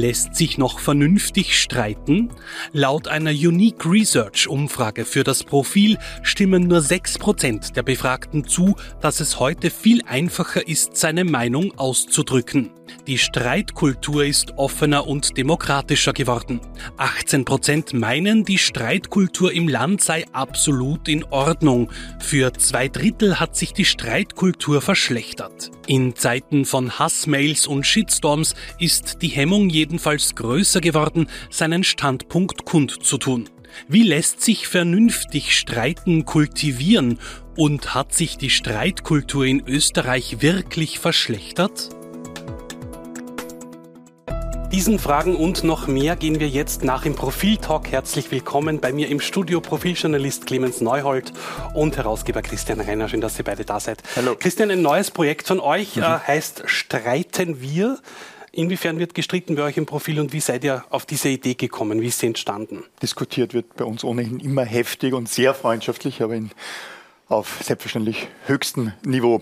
Lässt sich noch vernünftig streiten? Laut einer Unique Research Umfrage für das Profil stimmen nur 6% der Befragten zu, dass es heute viel einfacher ist, seine Meinung auszudrücken. Die Streitkultur ist offener und demokratischer geworden. 18 Prozent meinen, die Streitkultur im Land sei absolut in Ordnung. Für zwei Drittel hat sich die Streitkultur verschlechtert. In Zeiten von Hassmails und Shitstorms ist die Hemmung jedenfalls größer geworden, seinen Standpunkt kundzutun. Wie lässt sich vernünftig Streiten kultivieren und hat sich die Streitkultur in Österreich wirklich verschlechtert? Diesen Fragen und noch mehr gehen wir jetzt nach im Profil-Talk. Herzlich willkommen bei mir im Studio Profiljournalist Clemens Neuhold und Herausgeber Christian Reiner. Schön, dass ihr beide da seid. Hallo. Christian, ein neues Projekt von euch mhm. äh, heißt Streiten wir. Inwiefern wird gestritten bei euch im Profil und wie seid ihr auf diese Idee gekommen? Wie ist sie entstanden? Diskutiert wird bei uns ohnehin immer heftig und sehr freundschaftlich, aber in, auf selbstverständlich höchstem Niveau.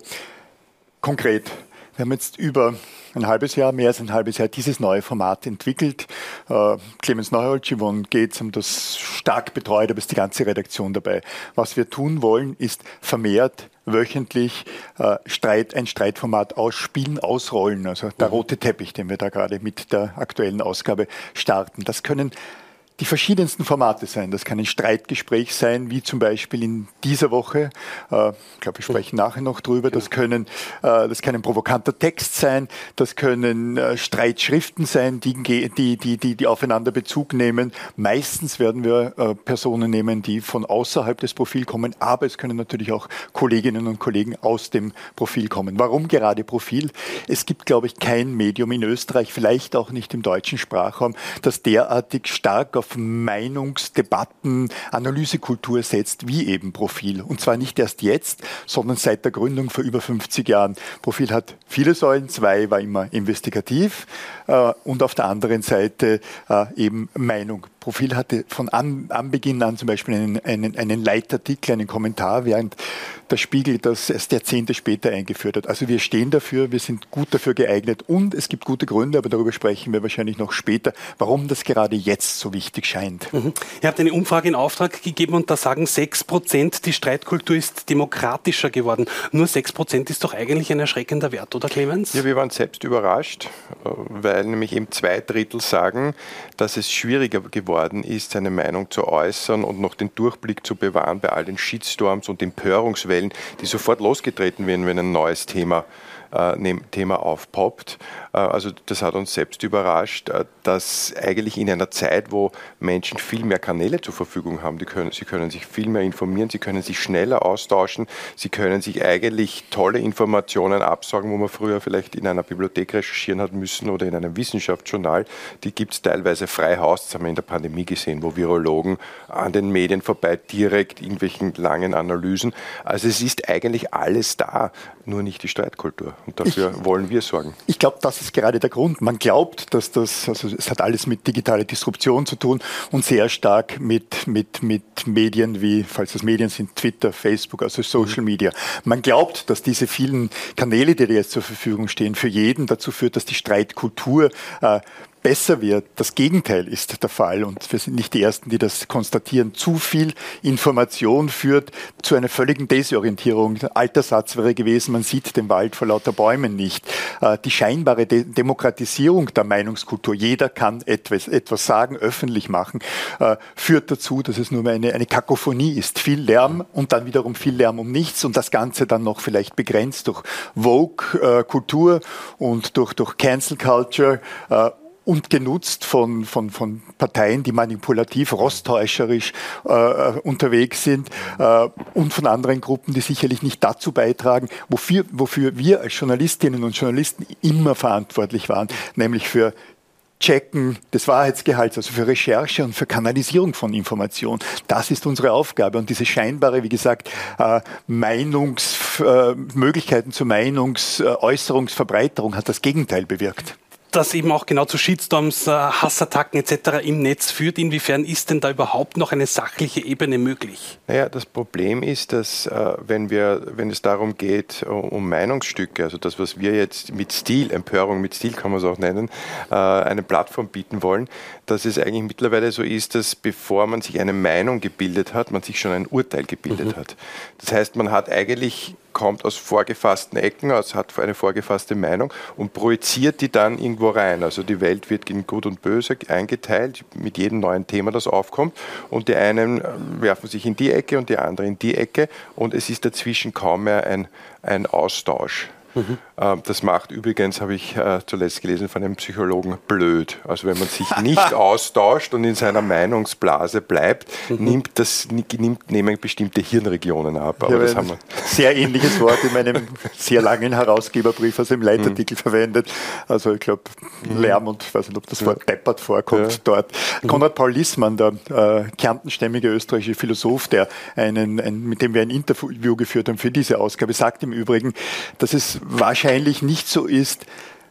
Konkret, wir haben jetzt über ein halbes Jahr, mehr als ein halbes Jahr, dieses neue Format entwickelt. Äh, Clemens Neuhold, Yvonne Gates haben das stark betreut, aber ist die ganze Redaktion dabei. Was wir tun wollen, ist vermehrt wöchentlich äh, Streit, ein Streitformat ausspielen, ausrollen. Also der mhm. rote Teppich, den wir da gerade mit der aktuellen Ausgabe starten. Das können die verschiedensten Formate sein. Das kann ein Streitgespräch sein, wie zum Beispiel in dieser Woche. Äh, ich glaube, wir sprechen nachher noch drüber. Das können, äh, das kann ein provokanter Text sein. Das können äh, Streitschriften sein, die, die, die, die, die aufeinander Bezug nehmen. Meistens werden wir äh, Personen nehmen, die von außerhalb des Profils kommen, aber es können natürlich auch Kolleginnen und Kollegen aus dem Profil kommen. Warum gerade Profil? Es gibt, glaube ich, kein Medium in Österreich, vielleicht auch nicht im deutschen Sprachraum, das derartig stark auf auf Meinungsdebatten, Analysekultur setzt, wie eben Profil. Und zwar nicht erst jetzt, sondern seit der Gründung vor über 50 Jahren. Profil hat viele Säulen, zwei war immer investigativ äh, und auf der anderen Seite äh, eben Meinung. Profil hatte von an, Anbeginn an zum Beispiel einen, einen, einen Leitartikel, einen Kommentar, während der Spiegel das erst Jahrzehnte später eingeführt hat. Also wir stehen dafür, wir sind gut dafür geeignet und es gibt gute Gründe, aber darüber sprechen wir wahrscheinlich noch später, warum das gerade jetzt so wichtig scheint. Mhm. Ihr habt eine Umfrage in Auftrag gegeben und da sagen 6 Prozent, die Streitkultur ist demokratischer geworden. Nur 6 Prozent ist doch eigentlich ein erschreckender Wert, oder Clemens? Ja, wir waren selbst überrascht, äh, weil nämlich eben zwei Drittel sagen, dass es schwieriger geworden ist, seine Meinung zu äußern und noch den Durchblick zu bewahren bei all den Shitstorms und Empörungswellen, die sofort losgetreten werden, wenn ein neues Thema äh, Thema aufpoppt. Äh, also das hat uns selbst überrascht, äh, dass eigentlich in einer Zeit, wo Menschen viel mehr Kanäle zur Verfügung haben, die können, sie können sich viel mehr informieren, sie können sich schneller austauschen, sie können sich eigentlich tolle Informationen absagen, wo man früher vielleicht in einer Bibliothek recherchieren hat müssen oder in einem Wissenschaftsjournal. Die gibt es teilweise frei Haus, das haben wir in der Pandemie gesehen, wo Virologen an den Medien vorbei direkt irgendwelchen langen Analysen. Also es ist eigentlich alles da, nur nicht die Streitkultur. Und dafür ich, wollen wir sorgen. Ich glaube, das ist gerade der Grund. Man glaubt, dass das, also es hat alles mit digitaler Disruption zu tun und sehr stark mit, mit, mit Medien wie, falls das Medien sind, Twitter, Facebook, also Social Media. Man glaubt, dass diese vielen Kanäle, die jetzt zur Verfügung stehen, für jeden dazu führt, dass die Streitkultur äh, besser wird. Das Gegenteil ist der Fall und wir sind nicht die Ersten, die das konstatieren. Zu viel Information führt zu einer völligen Desorientierung. Alter Satz wäre gewesen, man sieht den Wald vor lauter Bäumen nicht. Äh, die scheinbare De Demokratisierung der Meinungskultur, jeder kann etwas, etwas sagen, öffentlich machen, äh, führt dazu, dass es nur mehr eine, eine Kakophonie ist. Viel Lärm und dann wiederum viel Lärm um nichts und das Ganze dann noch vielleicht begrenzt durch Vogue-Kultur äh, und durch, durch Cancel Culture und genutzt von, von, von Parteien, die manipulativ, rosttäuscherisch äh, unterwegs sind äh, und von anderen Gruppen, die sicherlich nicht dazu beitragen, wofür, wofür wir als Journalistinnen und Journalisten immer verantwortlich waren, nämlich für Checken des Wahrheitsgehalts, also für Recherche und für Kanalisierung von Information. Das ist unsere Aufgabe. Und diese scheinbare, wie gesagt, äh, Meinungs, äh, zur Meinungsäußerungsverbreiterung hat das Gegenteil bewirkt das eben auch genau zu Shitstorms, äh, Hassattacken etc. im Netz führt. Inwiefern ist denn da überhaupt noch eine sachliche Ebene möglich? Naja, das Problem ist, dass äh, wenn, wir, wenn es darum geht, um Meinungsstücke, also das, was wir jetzt mit Stil, Empörung mit Stil kann man es auch nennen, äh, eine Plattform bieten wollen, dass es eigentlich mittlerweile so ist, dass bevor man sich eine Meinung gebildet hat, man sich schon ein Urteil gebildet mhm. hat. Das heißt, man hat eigentlich kommt aus vorgefassten Ecken, also hat eine vorgefasste Meinung und projiziert die dann irgendwo rein. Also die Welt wird in Gut und Böse eingeteilt mit jedem neuen Thema, das aufkommt. Und die einen äh, werfen sich in die Ecke und die anderen in die Ecke und es ist dazwischen kaum mehr ein, ein Austausch. Mhm. Das macht übrigens, habe ich äh, zuletzt gelesen, von einem Psychologen blöd. Also wenn man sich nicht austauscht und in seiner Meinungsblase bleibt, mhm. nimmt das, nimmt, nehmen bestimmte Hirnregionen ab. Aber das haben wir. Sehr ähnliches Wort in meinem sehr langen Herausgeberbrief, also im Leitartikel mhm. verwendet. Also ich glaube, mhm. Lärm und ich weiß nicht, ob das Wort deppert vorkommt ja. dort. Mhm. Konrad Paul Lissmann, der äh, kärntenstämmige österreichische Philosoph, der einen, ein, mit dem wir ein Interview geführt haben für diese Ausgabe, sagt im Übrigen, dass es wahrscheinlich nicht so ist,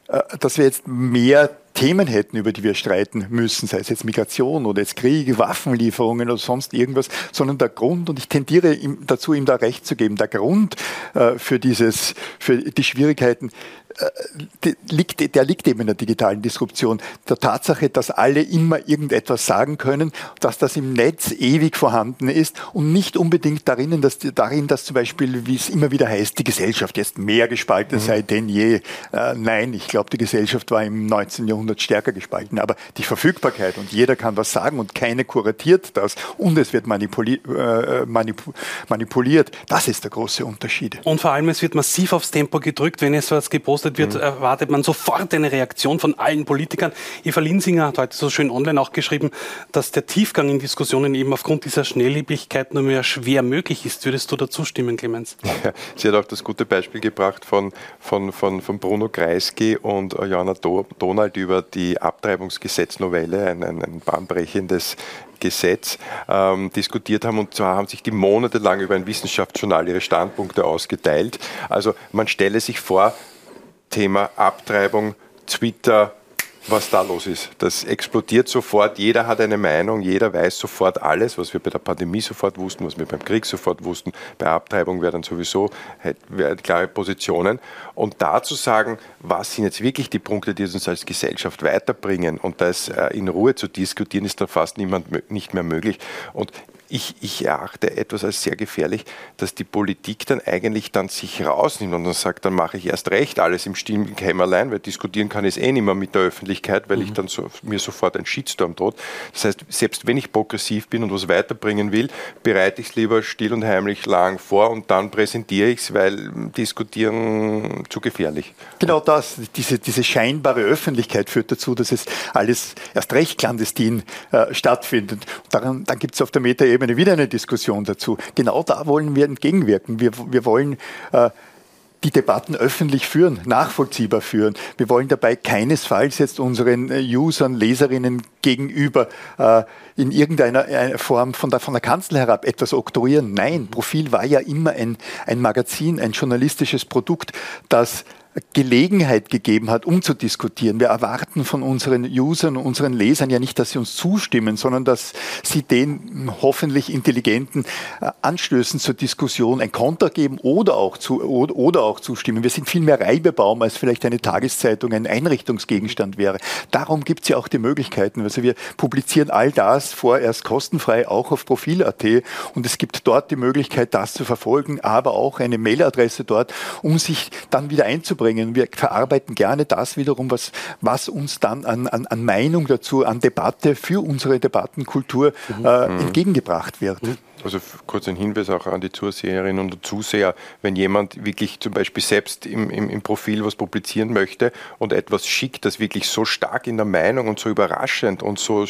äh, dass wir jetzt mehr Themen hätten, über die wir streiten müssen, sei es jetzt Migration oder jetzt Krieg, Waffenlieferungen oder sonst irgendwas, sondern der Grund, und ich tendiere dazu, ihm da recht zu geben, der Grund äh, für dieses, für die Schwierigkeiten liegt, der liegt eben in der digitalen Disruption. Der Tatsache, dass alle immer irgendetwas sagen können, dass das im Netz ewig vorhanden ist und nicht unbedingt darin, dass, darin, dass zum Beispiel, wie es immer wieder heißt, die Gesellschaft jetzt mehr gespalten mhm. sei denn je. Äh, nein, ich glaube, die Gesellschaft war im 19. Jahrhundert stärker gespalten. Aber die Verfügbarkeit und jeder kann was sagen und keine kuratiert das und es wird manipuli äh, manip manipuliert, das ist der große Unterschied. Und vor allem, es wird massiv aufs Tempo gedrückt, wenn es was gepostet gepostet wird, mhm. erwartet man sofort eine Reaktion von allen Politikern. Eva Linsinger hat heute so schön online auch geschrieben, dass der Tiefgang in Diskussionen eben aufgrund dieser Schnelllebigkeit nur mehr schwer möglich ist. Würdest du dazu stimmen, Clemens? Ja, sie hat auch das gute Beispiel gebracht von, von, von, von Bruno Kreisky und Johanna Donald über die Abtreibungsgesetznovelle, ein, ein, ein bahnbrechendes Gesetz ähm, diskutiert haben und zwar haben sich die monatelang über ein Wissenschaftsjournal ihre Standpunkte ausgeteilt. Also man stelle sich vor, Thema Abtreibung, Twitter, was da los ist. Das explodiert sofort, jeder hat eine Meinung, jeder weiß sofort alles, was wir bei der Pandemie sofort wussten, was wir beim Krieg sofort wussten, bei Abtreibung wäre dann sowieso klare Positionen. Und da zu sagen, was sind jetzt wirklich die Punkte, die uns als Gesellschaft weiterbringen und das äh, in Ruhe zu diskutieren, ist dann fast niemand, nicht mehr möglich. Und ich, ich erachte etwas als sehr gefährlich, dass die Politik dann eigentlich dann sich rausnimmt und dann sagt, dann mache ich erst recht alles im stillen Kämmerlein, weil diskutieren kann ich es eh nicht mehr mit der Öffentlichkeit, weil mhm. ich dann so, mir sofort ein Shitstorm droht. Das heißt, selbst wenn ich progressiv bin und was weiterbringen will, bereite ich es lieber still und heimlich lang vor und dann präsentiere ich es, weil diskutieren zu gefährlich. Genau das, diese, diese scheinbare Öffentlichkeit führt dazu, dass es alles erst recht clandestin äh, stattfindet. daran, dann gibt es auf der Meta-Ebene Ebene wieder eine Diskussion dazu. Genau da wollen wir entgegenwirken. Wir, wir wollen äh, die Debatten öffentlich führen, nachvollziehbar führen. Wir wollen dabei keinesfalls jetzt unseren äh, Usern, Leserinnen gegenüber äh, in irgendeiner äh, Form von der, von der Kanzel herab etwas oktroyieren. Nein, Profil war ja immer ein, ein Magazin, ein journalistisches Produkt, das Gelegenheit gegeben hat, um zu diskutieren. Wir erwarten von unseren Usern unseren Lesern ja nicht, dass sie uns zustimmen, sondern dass sie den hoffentlich intelligenten äh, Anstößen zur Diskussion ein Konter geben oder auch, zu, oder auch zustimmen. Wir sind viel mehr Reibebaum, als vielleicht eine Tageszeitung ein Einrichtungsgegenstand wäre. Darum gibt es ja auch die Möglichkeiten. Also wir publizieren all das vorerst kostenfrei auch auf Profil.at und es gibt dort die Möglichkeit, das zu verfolgen, aber auch eine Mailadresse dort, um sich dann wieder einzubringen bringen. Wir verarbeiten gerne das wiederum, was, was uns dann an, an, an Meinung dazu, an Debatte für unsere Debattenkultur mhm. äh, mhm. entgegengebracht wird. Mhm. Also kurz ein Hinweis auch an die Zuseherinnen und Zuseher, wenn jemand wirklich zum Beispiel selbst im, im, im, Profil was publizieren möchte und etwas schickt, das wirklich so stark in der Meinung und so überraschend und so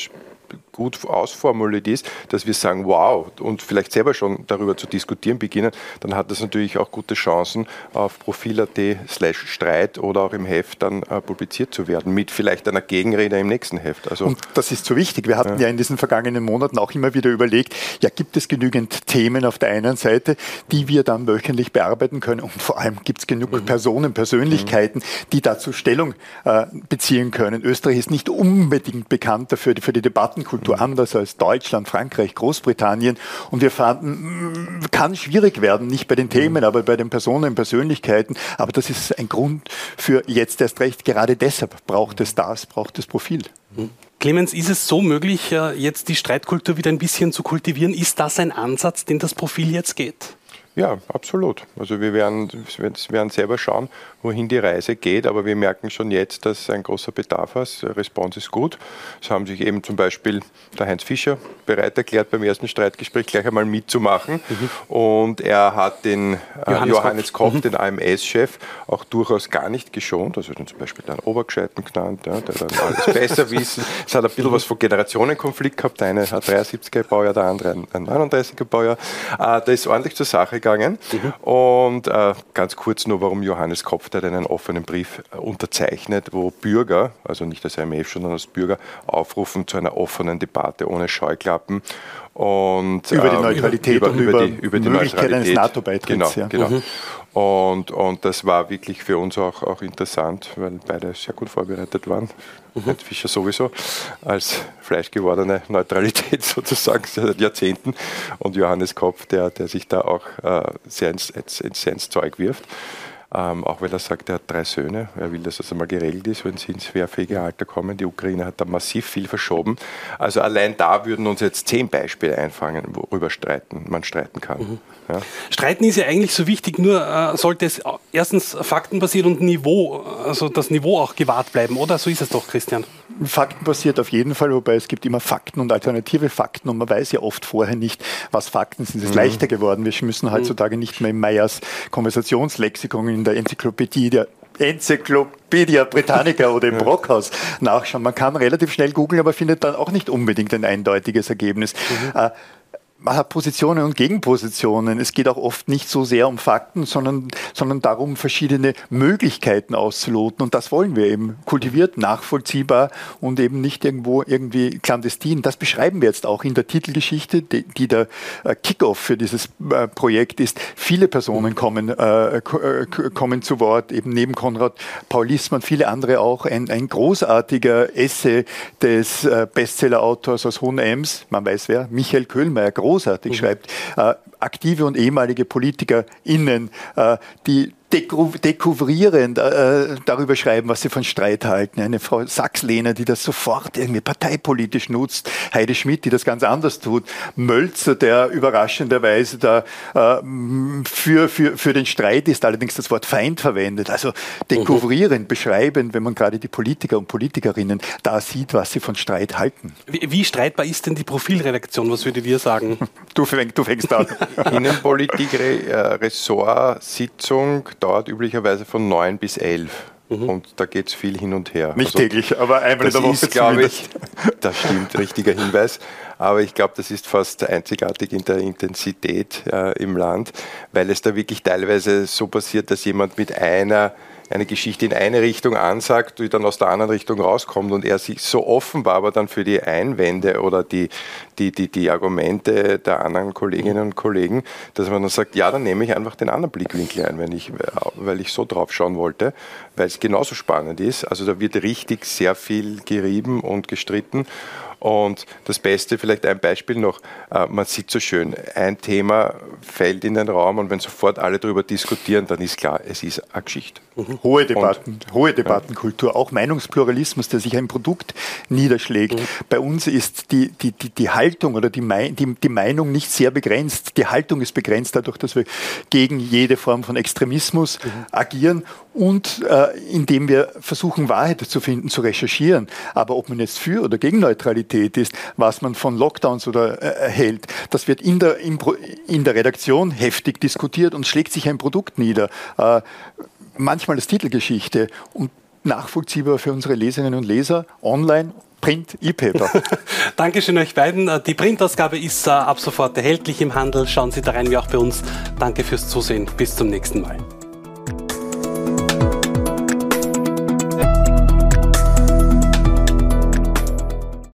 gut ausformuliert ist, dass wir sagen, wow, und vielleicht selber schon darüber zu diskutieren beginnen, dann hat das natürlich auch gute Chancen, auf profil.at slash Streit oder auch im Heft dann äh, publiziert zu werden, mit vielleicht einer Gegenrede im nächsten Heft. Also, und das ist so wichtig. Wir hatten ja. ja in diesen vergangenen Monaten auch immer wieder überlegt, ja, gibt es genügend Themen auf der einen Seite, die wir dann wöchentlich bearbeiten können und vor allem gibt es genug mhm. Personen, Persönlichkeiten, die dazu Stellung äh, beziehen können. Österreich ist nicht unbedingt bekannt dafür, für die Debattenkultur anders als Deutschland, Frankreich, Großbritannien. Und wir fanden, mm, kann schwierig werden, nicht bei den Themen, aber bei den Personen, Persönlichkeiten. Aber das ist ein Grund für jetzt erst recht. Gerade deshalb braucht es das, braucht es Profil. Clemens, ist es so möglich, äh, jetzt die Streitkultur wieder ein bisschen zu kultivieren? Ist das ein Ansatz, den das Profil jetzt geht? Ja, absolut. Also wir werden, wir werden selber schauen, wohin die Reise geht, aber wir merken schon jetzt, dass ein großer Bedarf ist. Response ist gut. Es haben sich eben zum Beispiel der Heinz Fischer bereit erklärt, beim ersten Streitgespräch gleich einmal mitzumachen. Mhm. Und er hat den äh, Johannes, Johannes Koch, mhm. den AMS-Chef, auch durchaus gar nicht geschont. Also zum Beispiel den Obergescheiten genannt, ja, der dann alles besser wissen. Es hat ein bisschen was von Generationenkonflikt gehabt. Der eine hat 73er Baujahr, der andere ein, ein 39er Baujahr. Äh, da ist ordentlich zur Sache gegangen. Mhm. Und äh, ganz kurz nur, warum Johannes Kopf, der einen offenen Brief äh, unterzeichnet, wo Bürger, also nicht als IMF, sondern als Bürger, aufrufen zu einer offenen Debatte ohne Scheuklappen. Und, über die ähm, Neutralität über, und über, die, über die Möglichkeit eines NATO-Beitritts. Genau, ja. genau. Mhm. Und, und das war wirklich für uns auch, auch interessant, weil beide sehr gut vorbereitet waren. Mhm. Fischer sowieso als fleischgewordene Neutralität sozusagen seit Jahrzehnten und Johannes Kopf, der, der sich da auch äh, sehr ins, ins, ins Zeug wirft. Ähm, auch weil er sagt, er hat drei Söhne. Er will, dass das einmal geregelt ist, wenn sie ins wehrfähige Alter kommen. Die Ukraine hat da massiv viel verschoben. Also allein da würden uns jetzt zehn Beispiele einfangen, worüber streiten, man streiten kann. Mhm. Ja. Streiten ist ja eigentlich so wichtig, nur äh, sollte es erstens faktenbasiert und Niveau, also das Niveau auch gewahrt bleiben, oder? So ist es doch, Christian. Faktenbasiert auf jeden Fall, wobei es gibt immer Fakten und alternative Fakten und man weiß ja oft vorher nicht, was Fakten sind. Es ist mhm. leichter geworden. Wir müssen heutzutage nicht mehr in Meyers Konversationslexikon in der Enzyklopädie der Enzyklopädie Britannica oder im Brockhaus nachschauen. Man kann relativ schnell googeln, aber findet dann auch nicht unbedingt ein eindeutiges Ergebnis. Mhm. Äh, man hat Positionen und Gegenpositionen. Es geht auch oft nicht so sehr um Fakten, sondern, sondern darum, verschiedene Möglichkeiten auszuloten. Und das wollen wir eben kultiviert, nachvollziehbar und eben nicht irgendwo irgendwie clandestin. Das beschreiben wir jetzt auch in der Titelgeschichte, die, die der äh, Kickoff für dieses äh, Projekt ist. Viele Personen kommen, äh, kommen zu Wort, eben neben Konrad Paul Lissmann, viele andere auch. Ein, ein großartiger Essay des äh, Bestseller-Autors aus Hohenems, man weiß wer, Michael Köhlmeier, großartig mhm. schreibt, äh, aktive und ehemalige PolitikerInnen, äh, die dekouvrieren, äh, darüber schreiben, was sie von Streit halten. Eine Frau Sachslehner, die das sofort irgendwie parteipolitisch nutzt. Heide Schmidt, die das ganz anders tut. Mölzer, der überraschenderweise da äh, für, für, für den Streit ist, allerdings das Wort Feind verwendet. Also dekouvrieren, mhm. beschreiben, wenn man gerade die Politiker und Politikerinnen da sieht, was sie von Streit halten. Wie, wie streitbar ist denn die Profilredaktion? Was würdet ihr sagen? Du, fäng, du fängst an. Innenpolitik-Ressortsitzung dauert üblicherweise von 9 bis 11. Mhm. Und da geht es viel hin und her. Nicht also, täglich, aber einmal in der Woche glaube ich. Das stimmt, richtiger Hinweis. Aber ich glaube, das ist fast einzigartig in der Intensität äh, im Land, weil es da wirklich teilweise so passiert, dass jemand mit einer eine Geschichte in eine Richtung ansagt, die dann aus der anderen Richtung rauskommt und er sich so offen war, aber dann für die Einwände oder die, die, die, die Argumente der anderen Kolleginnen und Kollegen, dass man dann sagt, ja, dann nehme ich einfach den anderen Blickwinkel ein, wenn ich, weil ich so drauf schauen wollte, weil es genauso spannend ist. Also da wird richtig sehr viel gerieben und gestritten. Und das Beste, vielleicht ein Beispiel noch, äh, man sieht so schön, ein Thema fällt in den Raum und wenn sofort alle darüber diskutieren, dann ist klar, es ist eine Geschichte. Mhm. Hohe Debatten, und, hohe Debattenkultur, auch Meinungspluralismus, der sich ein Produkt niederschlägt. Mhm. Bei uns ist die, die, die, die Haltung oder die, die, die Meinung nicht sehr begrenzt. Die Haltung ist begrenzt dadurch, dass wir gegen jede Form von Extremismus mhm. agieren und äh, indem wir versuchen, Wahrheit zu finden, zu recherchieren. Aber ob man jetzt für oder gegen Neutralität ist, was man von Lockdowns oder äh, hält, das wird in der, in, in der Redaktion heftig diskutiert und schlägt sich ein Produkt nieder. Äh, manchmal als Titelgeschichte und nachvollziehbar für unsere Leserinnen und Leser, online Print, E-Paper. Dankeschön euch beiden. Die Printausgabe ist ab sofort erhältlich im Handel. Schauen Sie da rein wie auch bei uns. Danke fürs Zusehen. Bis zum nächsten Mal.